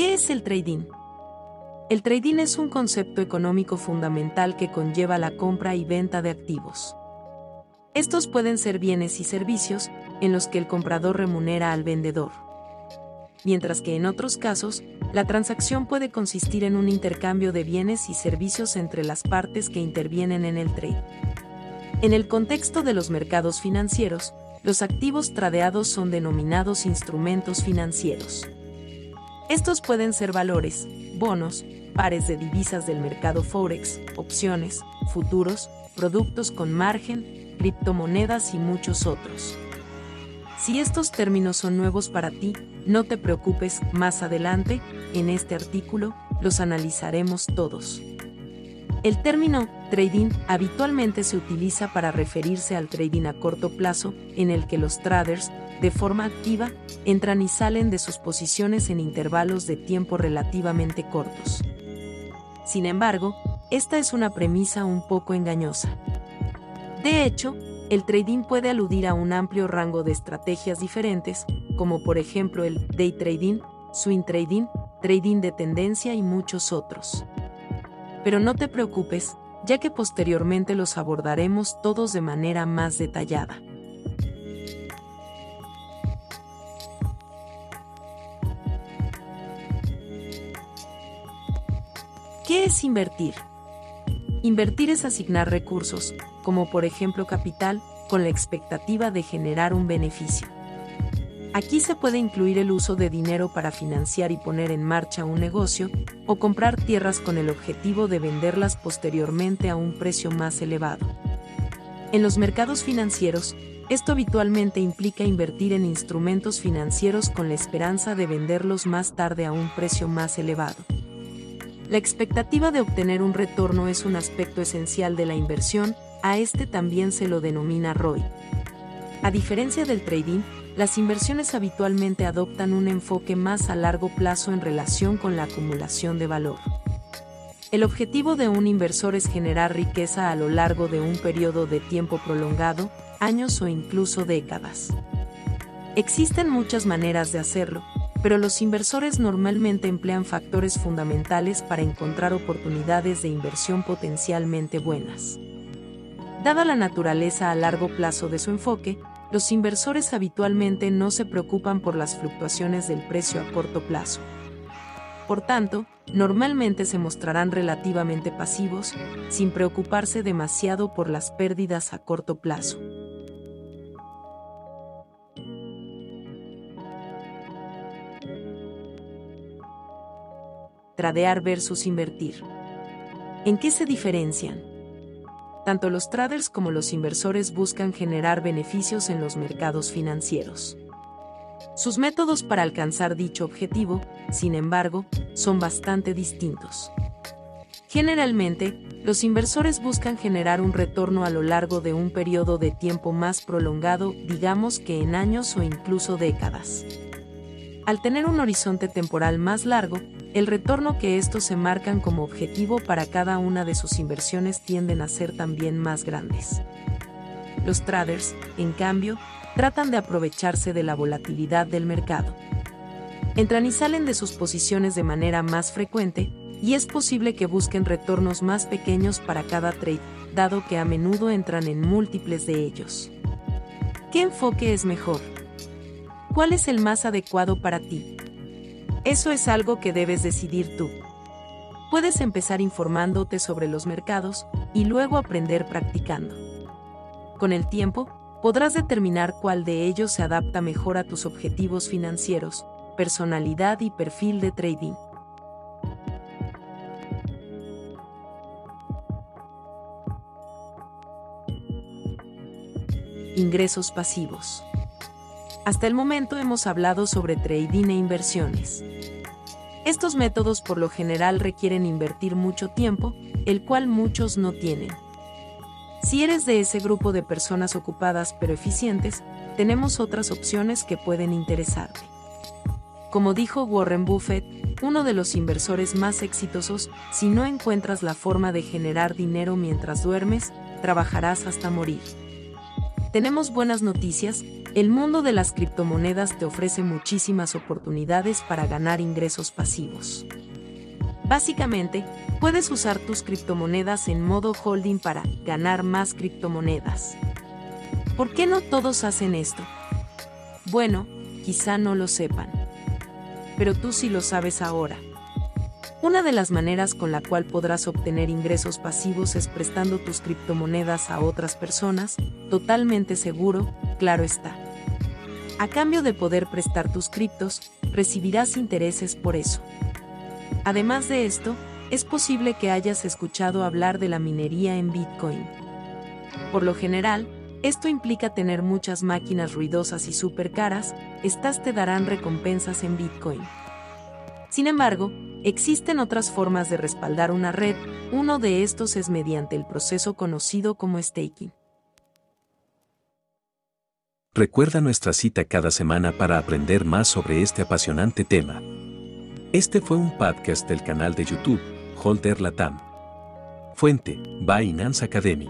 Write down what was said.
¿Qué es el trading? El trading es un concepto económico fundamental que conlleva la compra y venta de activos. Estos pueden ser bienes y servicios, en los que el comprador remunera al vendedor. Mientras que en otros casos, la transacción puede consistir en un intercambio de bienes y servicios entre las partes que intervienen en el trade. En el contexto de los mercados financieros, los activos tradeados son denominados instrumentos financieros. Estos pueden ser valores, bonos, pares de divisas del mercado Forex, opciones, futuros, productos con margen, criptomonedas y muchos otros. Si estos términos son nuevos para ti, no te preocupes, más adelante, en este artículo, los analizaremos todos. El término trading habitualmente se utiliza para referirse al trading a corto plazo, en el que los traders, de forma activa, entran y salen de sus posiciones en intervalos de tiempo relativamente cortos. Sin embargo, esta es una premisa un poco engañosa. De hecho, el trading puede aludir a un amplio rango de estrategias diferentes, como por ejemplo el day trading, swing trading, trading de tendencia y muchos otros. Pero no te preocupes, ya que posteriormente los abordaremos todos de manera más detallada. ¿Qué es invertir? Invertir es asignar recursos, como por ejemplo capital, con la expectativa de generar un beneficio. Aquí se puede incluir el uso de dinero para financiar y poner en marcha un negocio, o comprar tierras con el objetivo de venderlas posteriormente a un precio más elevado. En los mercados financieros, esto habitualmente implica invertir en instrumentos financieros con la esperanza de venderlos más tarde a un precio más elevado. La expectativa de obtener un retorno es un aspecto esencial de la inversión, a este también se lo denomina ROI. A diferencia del trading, las inversiones habitualmente adoptan un enfoque más a largo plazo en relación con la acumulación de valor. El objetivo de un inversor es generar riqueza a lo largo de un periodo de tiempo prolongado, años o incluso décadas. Existen muchas maneras de hacerlo, pero los inversores normalmente emplean factores fundamentales para encontrar oportunidades de inversión potencialmente buenas. Dada la naturaleza a largo plazo de su enfoque, los inversores habitualmente no se preocupan por las fluctuaciones del precio a corto plazo. Por tanto, normalmente se mostrarán relativamente pasivos, sin preocuparse demasiado por las pérdidas a corto plazo. Tradear versus invertir. ¿En qué se diferencian? Tanto los traders como los inversores buscan generar beneficios en los mercados financieros. Sus métodos para alcanzar dicho objetivo, sin embargo, son bastante distintos. Generalmente, los inversores buscan generar un retorno a lo largo de un periodo de tiempo más prolongado, digamos que en años o incluso décadas. Al tener un horizonte temporal más largo, el retorno que estos se marcan como objetivo para cada una de sus inversiones tienden a ser también más grandes. Los traders, en cambio, tratan de aprovecharse de la volatilidad del mercado. Entran y salen de sus posiciones de manera más frecuente, y es posible que busquen retornos más pequeños para cada trade, dado que a menudo entran en múltiples de ellos. ¿Qué enfoque es mejor? ¿Cuál es el más adecuado para ti? Eso es algo que debes decidir tú. Puedes empezar informándote sobre los mercados y luego aprender practicando. Con el tiempo, podrás determinar cuál de ellos se adapta mejor a tus objetivos financieros, personalidad y perfil de trading. Ingresos pasivos. Hasta el momento hemos hablado sobre trading e inversiones. Estos métodos por lo general requieren invertir mucho tiempo, el cual muchos no tienen. Si eres de ese grupo de personas ocupadas pero eficientes, tenemos otras opciones que pueden interesarte. Como dijo Warren Buffett, uno de los inversores más exitosos, si no encuentras la forma de generar dinero mientras duermes, trabajarás hasta morir. Tenemos buenas noticias, el mundo de las criptomonedas te ofrece muchísimas oportunidades para ganar ingresos pasivos. Básicamente, puedes usar tus criptomonedas en modo holding para ganar más criptomonedas. ¿Por qué no todos hacen esto? Bueno, quizá no lo sepan. Pero tú sí lo sabes ahora. Una de las maneras con la cual podrás obtener ingresos pasivos es prestando tus criptomonedas a otras personas, totalmente seguro, claro está. A cambio de poder prestar tus criptos, recibirás intereses por eso. Además de esto, es posible que hayas escuchado hablar de la minería en Bitcoin. Por lo general, esto implica tener muchas máquinas ruidosas y súper caras, estas te darán recompensas en Bitcoin. Sin embargo, existen otras formas de respaldar una red, uno de estos es mediante el proceso conocido como staking. Recuerda nuestra cita cada semana para aprender más sobre este apasionante tema. Este fue un podcast del canal de YouTube, Holder Latam. Fuente, Binance Academy.